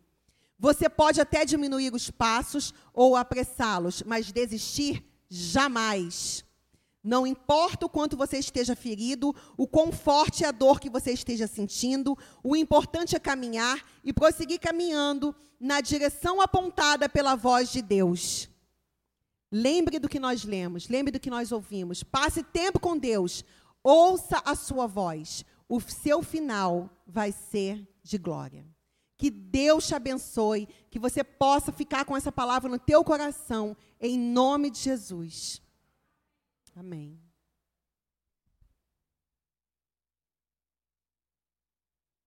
Você pode até diminuir os passos ou apressá-los, mas desistir jamais. Não importa o quanto você esteja ferido, o quão forte é a dor que você esteja sentindo, o importante é caminhar e prosseguir caminhando na direção apontada pela voz de Deus. Lembre do que nós lemos, lembre do que nós ouvimos. Passe tempo com Deus, ouça a sua voz. O seu final vai ser de glória. Que Deus te abençoe, que você possa ficar com essa palavra no teu coração, em nome de Jesus. Amém.